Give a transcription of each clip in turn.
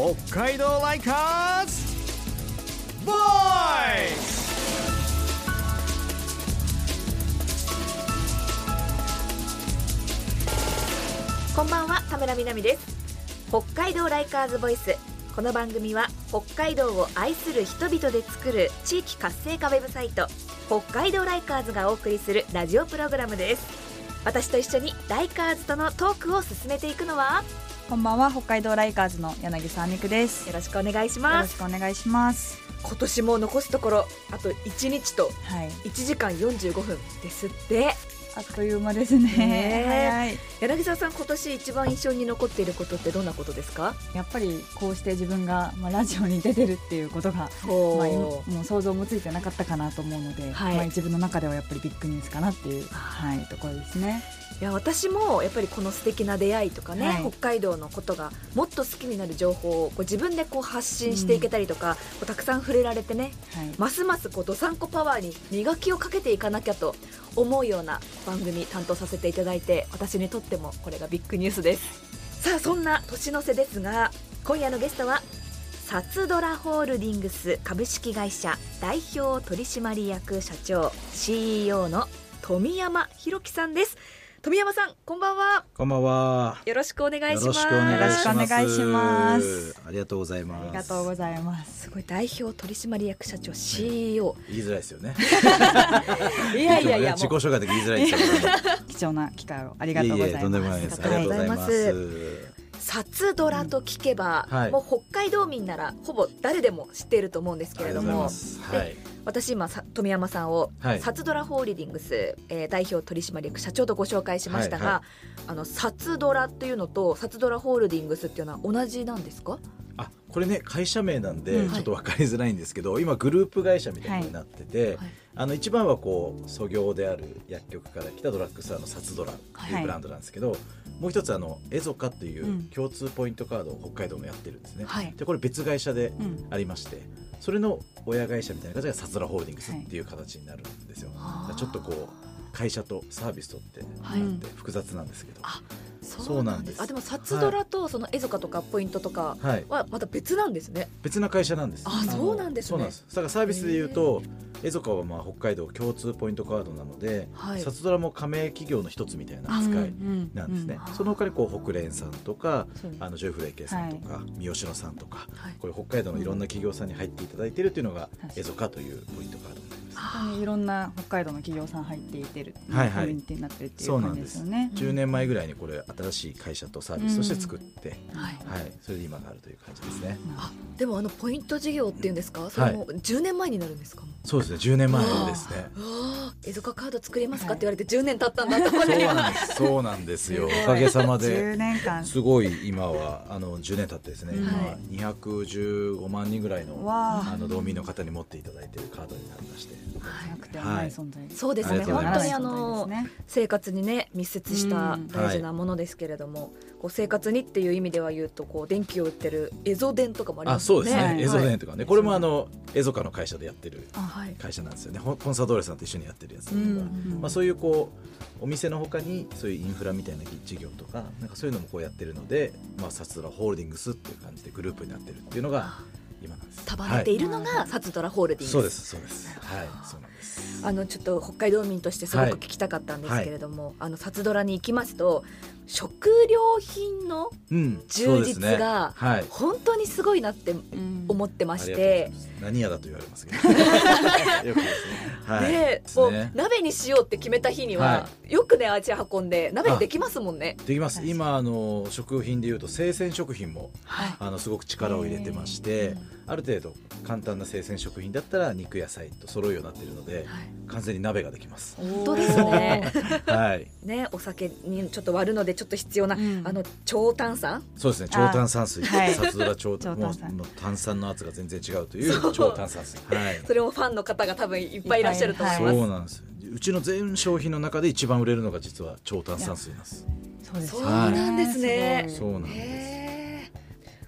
北海道ライカーズ!ボーイこんばんは田村みなみです。北海道ライカーズボイス。この番組は北海道を愛する人々で作る地域活性化ウェブサイト北海道ライカーズがお送りするラジオプログラムです。私と一緒にライカーズとのトークを進めていくのはこんばんは北海道ライカーズの柳沢美久です。よろしくお願いしよろしますくお願いします。今年も残すところあと1日とはい。1時間45分ですってあっという間ですね。ねえ。早い。柳沢さん今年一番印象に残っていることってどんなことですか？やっぱりこうして自分が、まあ、ラジオに出てるっていうことが、ほまあ、今もう想像もついてなかったかなと思うので、はい。まあ、自分の中ではやっぱりビッグニュースかなっていう、はい、ところですね。いや私もやっぱりこの素敵な出会いとかね、はい。北海道のことがもっと好きになる情報をこう自分でこう発信していけたりとか、こうたくさん触れられてねはい、ますますこうどさんこパワーに磨きをかけていかなきゃと思うような番組担当させていただいて私にとってもこれがビッグニュースです。さあそんな年の瀬ですが今夜のゲストはサツドラホールディングス株式会社代表取締役社長 CEO の富山弘樹さんです。富山さんこんばんはこんばんは。よろしくお願いしますよろしくお願いします。ありがとうございます。ありがとうございますすごい代表取締役社長 CEO 言いづらいですよね。いやいやいや自己紹介で言いづらいですよね。貴重な機会をありがとうございますいえいえとんでもないです。ありがとうございます。サツドラと聞けば、うんはいもう北海道民ならほぼ誰でも知っていると思うんですけれどもありがとうございますはい。私今さ富山さんを、はい。サツドラホールディングス、えー代表取締役社長とご紹介しましたが、はいはあのサツドラというのとサツドラホールディングスっていうのは同じなんですか？あ、これね会社名なんでうん。ちょっとわかりづらいんですけど、今グループ会社みたいになってて、はい。あの一番はこう創業である薬局から来たドラッグストアのサツドラってはいいうブランドなんですけど、もう一つあのエゾカっていううん。共通ポイントカードを北海道もやってるんですね。はい。でこれ別会社でうん。ありましてそれの親会社みたいな形がサツドラホールディングスってい。う形になるんですよ、はあ。ちょっとこう会社とサービスとってって複雑なんですけど、あそうなんです。あでもサツドラとそのエゾカとかポイントとかはい、はまた別なんですね。別な会社なんです。あのそうなんですね。そうなんです。だからサービスで言うとエゾカはまあ北海道共通ポイントカードなので、はい。サツドラも加盟企業の一つみたいな扱いなんですね、うん。うんその他にこう北連さんとかあのジョイフレイケイさんとか、三好野さんとかはい。これ北海道のいろんな企業さんに入っていただいているというのがエゾカというポイントカードになります本当にいろんな北海道の企業さん入っていてる、はいはいコミュニティになってるってい感じそううなんです。よね。10年前ぐらいにこれ新しい会社とサービスとして作って、はい。はい、それで今があるという感じですね。あでもあのポイント事業っていうんですか？それも10年前になるんですか、そうですね、10年前ですね。うわあエゾカカード作りますかって言われて10年経ったんだって思っそうてなんです、そうなんですよ。おかげさまで。10年間。すごい今はあの10年経ってですね、は今215万人ぐらいのわああの道民の方に持っていただいているカードになりまして、なくてはない存在。そうですね。本当にあの生活にね密接したうん。大事なものですけれども、こう生活にっていう意味では言うとこう電気を売ってるエゾ電とかもありあ、ますよそうですね、ね。エゾネンとかね、これもあのエゾカの会社でやってる会社なんですよね。ほコンサドーレさんと一緒にやってるやつとか、うんまあそういうこうお店のほかにそういうインフラみたいな事業とかなんかそういうのもこうやってるので、まあサツドラホールディングスっていう感じでグループになってるっていうのが今なんです。束ねているのはいがサツドラホールディングス、そうですそうです。はい、そうなんです。あのちょっと北海道民としてすごく聞きたかったんですけれども、あのサツドラに行きますと食料品のうん、充実がはい。本当にすごいなってうん思ってましてま。す何屋だと言われますけど。よくですね。はい。でですもうね。鍋にしようって決めた日には、はよくね足運んで鍋にできますもんね。できます。今あの食品でいうと生鮮食品もはいあのすごく力を入れてまして、ある程度簡単な生鮮食品だったら肉野菜と揃うようになっているので、はい完全に鍋ができます。本当ですね。はい。ねお酒にちょっと割るのでちょっと必要な、うんあの超炭酸？そうですね。超炭酸水、はいサツドラ超も超炭酸うもう炭酸の圧が全然違うという超炭酸水。はい。それもファンの方が多分いっぱいいらっしゃると思います。そうなんです。うちの全商品の中で一番売れるのが実は超炭酸水なんです。そうですそうなんですねすそうなんです。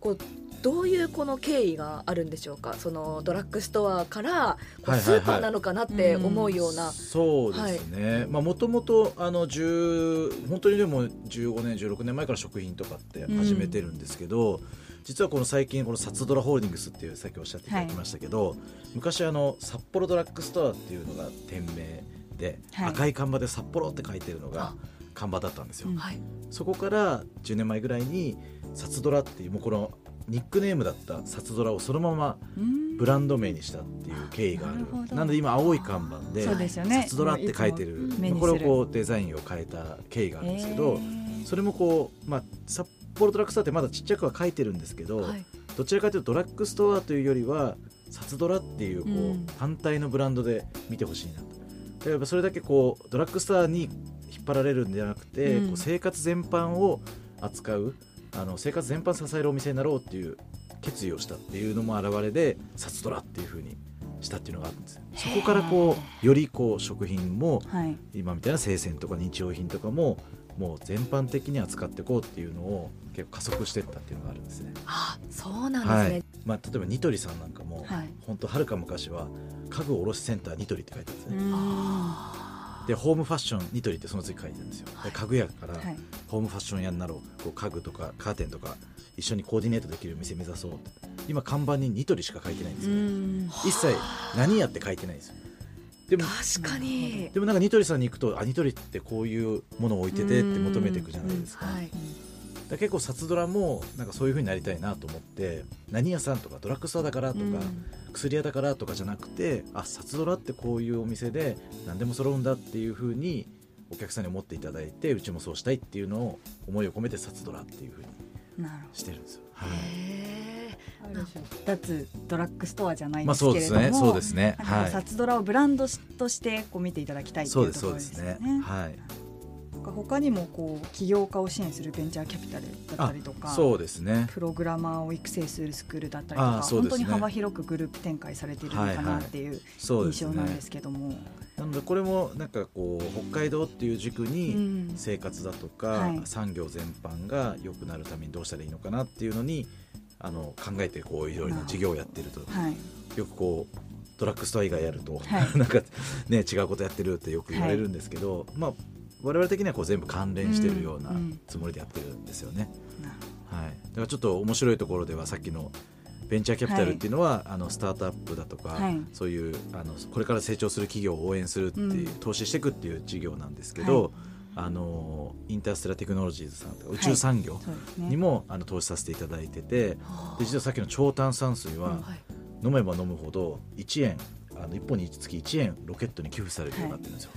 こうどういうこの経緯があるんでしょうか？そのドラッグストアからスーパーなのかなって思うような、そうですね、まあもともとあの10本当にでも15年16年前から食品とかって始めてるんですけど、実はこの最近このサツドラホールディングスっていうさっきおっしゃっていただきましたけど、昔あの札幌ドラッグストアっていうのが店名で、はい。赤い看板で札幌って書いてるのが看板だったんですよ、うん。はい。そこから10年前ぐらいにサツドラっていうもうこのニックネームだったサツドラをそのままうん。ブランド名にしたっていう経緯がある。なるほど。なので今青い看板ででね。サツドラって書いてる。これをこうデザインを変えた経緯があるんですけど、えー。それもこう、まあ、札幌ドラッグストアってまだちっちゃくは書いてるんですけど、はい。どちらかというとドラッグストアというよりはサツドラっていうこう、うん。反対のブランドで見てほしいなと。やっぱそれだけこうドラッグストアに引っ張られるんじゃなくて、うん。こう生活全般を扱うあの生活全般支えるお店になろうっていう決意をしたっていうのも表れでサツドラっていうふうに。したっていうのがあるんです。よそこからこうよりこう食品もはい。今みたいな生鮮とか日用品とかももう全般的に扱っていこうっていうのを結構加速していったっていうのがあるんですね。あそうなんですね、はい。まあ、例えばニトリさんなんかも、はい。本当はるか昔は家具卸センターニトリって書いてあるんですね、でホームファッションニトリってその次書いてあるんですよ、で家具屋からはい。ホームファッション屋になろう。こう家具とかカーテンとか一緒にコーディネートできる店目指そうって。今看板にニトリしか書いてないんですよ、うん。一切何屋って書いてないんですよ。でもー確かに。でもなんかニトリさんに行くとあニトリってこういうものを置いててって求めていくじゃないですか,、はい。だ結構札ドラもなんかそういう風になりたいなと思って何屋さんとかドラッグストアだからとか、薬屋だからとかじゃなくてあ札ドラってこういうお店で何でも揃うんだっていうふうにお客さんに思っていただいてうちもそうしたいっていうのを思いを込めて札ドラっていうふうにしてるんですよ。はい。脱ドラッグストアじゃないまあですけれども、そうですね。そうですね。はい。札ドラをブランドとしてこう見ていただきたいってそういうとこですそうですすね。ね。はいか他にもこう起業家を支援するベンチャーキャピタルだったりとか、そうですね。プログラマーを育成するスクールだったりとか、ね。本当に幅広くグループ展開されているのかなっていう印象なんですけども、なのでこれもなんかこう北海道っていう軸にうん。生活だとか、はい。産業全般が良くなるためにどうしたらいいのかなっていうのにあの考えてこういろいろな事業をやってると。はい。よくこうドラッグストア以外やると、はい。なんかね違うことやってるってよく言われるんですけど、まあ我々的にはこう全部関連してるようなつもりでやってるんですよね。はい、だからちょっと面白いところではさっきのベンチャーキャピタルっていうのは、あのスタートアップだとか、はい。そういうあのこれから成長する企業を応援するっていう、うん投資していくっていう事業なんですけど、あのインターステラテクノロジーズさんとか宇宙産業にも、あの投資させていただいててで実はさっきの超炭酸水は、飲めば飲むほど1円あの1本につき1円ロケットに寄付されるようになってるんですよ。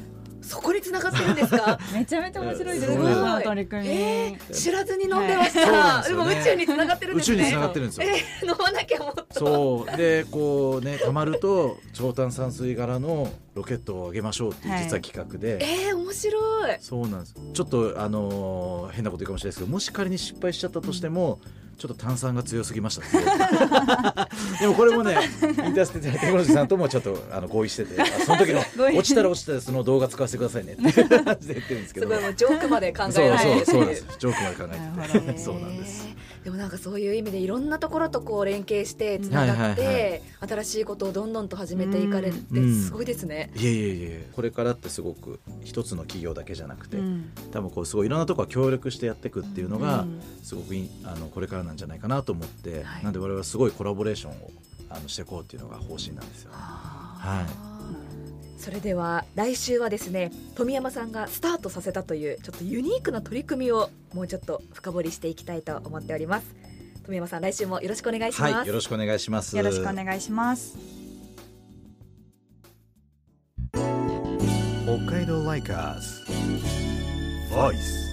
そこに繋がってるんですか？めちゃめちゃ面白いですすごい。ね取り組み、えー知らずに飲んでました、はい。でも宇宙に繋がってるん宇宙にですね。つながってるんですよ。えー飲まなきゃもっと。そう。でこうねたまると超炭酸水柄のロケットをあげましょうっていうはい。実は企画で、えー、面白い。そうなんです。ちょっとあのー変なこと言うかもしれないですけどもし仮に失敗しちゃったとしても、ちょっと炭酸が強すぎました。でもこれもねインターステテクノロジーさんともちょっとあの合意しててあその時の落ちたら落ちたらその動画使わせてくださいねって。いう感じで言ってるんですけど。すごいもうジョークまで考えそうられてるそうそうなんです。ジョークまで考えてて。そうなんですでもなんかそういう意味でいろんなところとこう連携してつながって、新しいことをどんどんと始めていかれるってうん。すごいですね。いえいえいえこれからってすごく一つの企業だけじゃなくて、うん。多分こうすごいいろんなところが協力してやっていくっていうのが、うん。すごくいいあのこれからなんじゃないかなと思って、はい。なんで我々はすごいコラボレーションをあのしていこうっていうのが方針なんですよね。はいそれでは来週はですね富山さんがスタートさせたというちょっとユニークな取り組みをもうちょっと深掘りしていきたいと思っております。富山さん来週もよろしくお願いします、はい、よろしくお願いします。よろしくお願いします。北海道ライカーズ Voice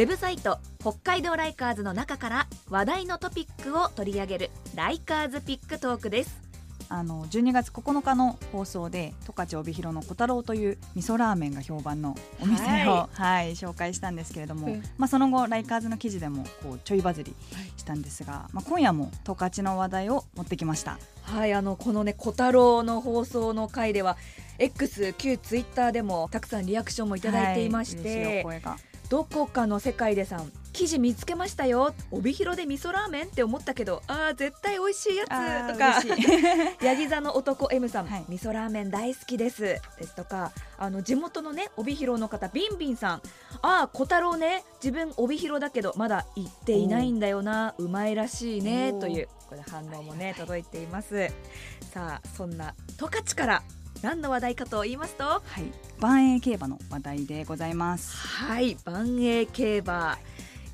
ウェブサイト北海道ライカーズの中から話題のトピックを取り上げるライカーズピックトークです。あの12月9日の放送で十勝帯広の小太郎という味噌ラーメンが評判のお店を、ははい紹介したんですけれども、うん。まあ、その後ライカーズの記事でもこうちょいバズりしたんですが、まあ、今夜も十勝の話題を持ってきました。はいあのこのね小太郎の放送の回では X 旧ツイッターでもたくさんリアクションもいただいていましはい嬉しい声がどこかの世界でさん記事見つけましたよ帯広で味噌ラーメンって思ったけどあー絶対美味しいやつとか。ヤギ 座の男 M さん、はい味噌ラーメン大好きですですとかあの地元のね帯広の方ビンビンさんああ小太郎ね自分帯広だけどまだ行っていないんだよなうまいらしいねというこれ反応もね、届いています。さあそんな十勝から何の話題かと言いますとはい。万栄競馬の話題でございます。はい。万栄競馬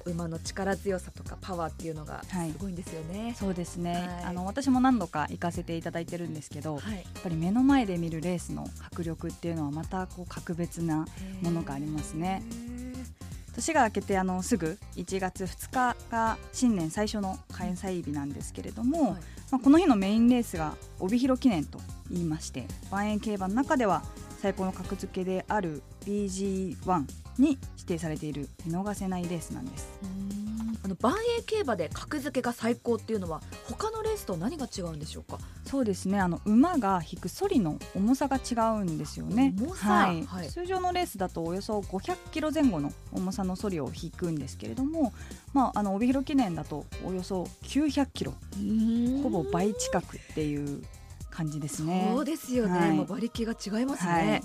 馬の力強さとかパワーっていうのがはい。すごいんですよね、そうですね、はい。あの私も何度か行かせていただいてるんですけど、やはい。っぱり目の前で見るレースの迫力っていうのはまたこう格別なものがありますね年が明けてあのすぐ1月2日が新年最初の開催日なんですけれども、はい。まあ、この日のメインレースが帯広記念と言いまして万円競馬の中では最高の格付けである BG1 に指定されている見逃せないレースなんです。あの万栄競馬で格付けが最高っていうのは他のレースと何が違うんでしょうか？そうですね。あの馬が引くソリの重さが違うんですよね。重さ？はい。はい。通常のレースだとおよそ500キロ前後の重さのソリを引くんですけれども、まあ、あの帯広記念だとおよそ900キロほぼ倍近くっていう感じですね。そうですよね、はい。馬力が違いますね、はい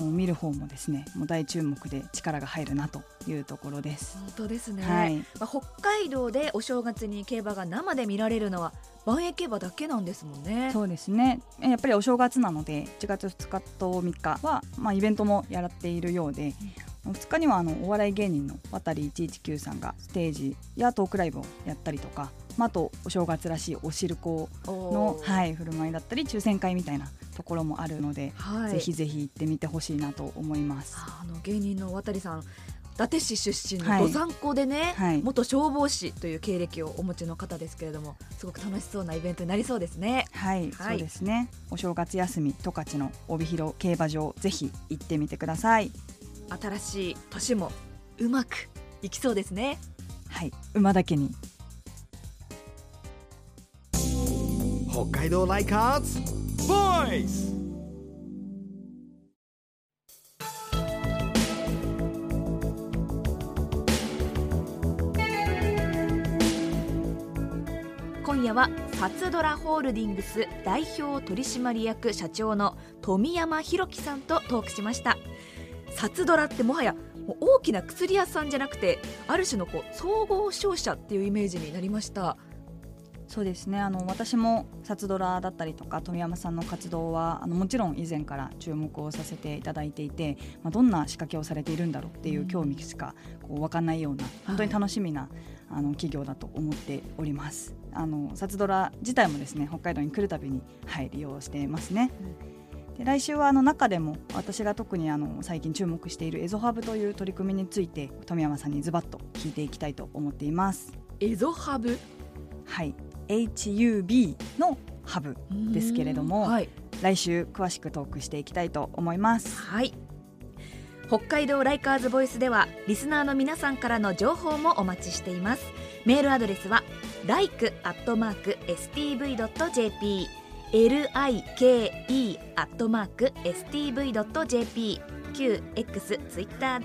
もう見る方もですねもう大注目で力が入るなというところです。本当ですね、はい。まあ、北海道でお正月に競馬が生で見られるのは万栄競馬だけなんですもんね。そうですね。やっぱりお正月なので1月2日と3日は、まあ、イベントもやっているようで、2日にはあのお笑い芸人の渡119さんがステージやトークライブをやったりとか、まあ、あとお正月らしいおしるこのはい、振る舞いだったり抽選会みたいなところもあるので、はい。ぜひぜひ行ってみてほしいなと思います。あの芸人の渡さん伊達市出身のはい。どさんこでね、はい。元消防士という経歴をお持ちの方ですけれどもすごく楽しそうなイベントになりそうですね。はい、はい。そうですね。お正月休み十勝の帯広競馬場ぜひ行ってみてください。新しい年もうまくいきそうですね。はい、馬だけに北海道ライカーズ。ボーイズ今夜はサツドラホールディングス代表取締役社長の富山弘樹さんとトークしました。サツドラってもはや大きな薬屋さんじゃなくてある種のこう総合商社っていうイメージになりました。そうですね。あの私もサツドラだったりとか富山さんの活動はあのもちろん以前から注目をさせていただいていて、まあ、どんな仕掛けをされているんだろうっていう興味しかこう分かんないような本当に楽しみな、あの企業だと思っております。あのサツドラ自体もですね北海道に来るたびに、はい、利用していますね。で来週はあの中でも私が特にあの最近注目しているエゾハブという取り組みについて富山さんにズバッと聞いていきたいと思っています。エゾハブ？はい、HUB のハブですけれども、はい、来週詳しくトークしていきたいと思います。はい。北海道ライカーズボイスではリスナーの皆さんからの情報もお待ちしています。メールアドレスは like.stv.jp like.stv.jp QX ツイッター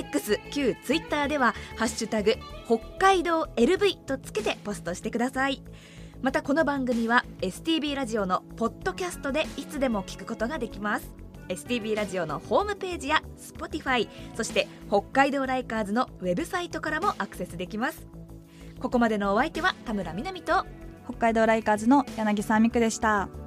X 旧ツイッターではハッシュタグ北海道 LV とつけてポストしてください。またこの番組は STB ラジオのポッドキャストでいつでも聞くことができます。STB ラジオのホームページや Spotify そして北海道ライカーズのウェブサイトからもアクセスできます。ここまでのお相手は田村みなみと北海道ライカーズの柳沢美久でした。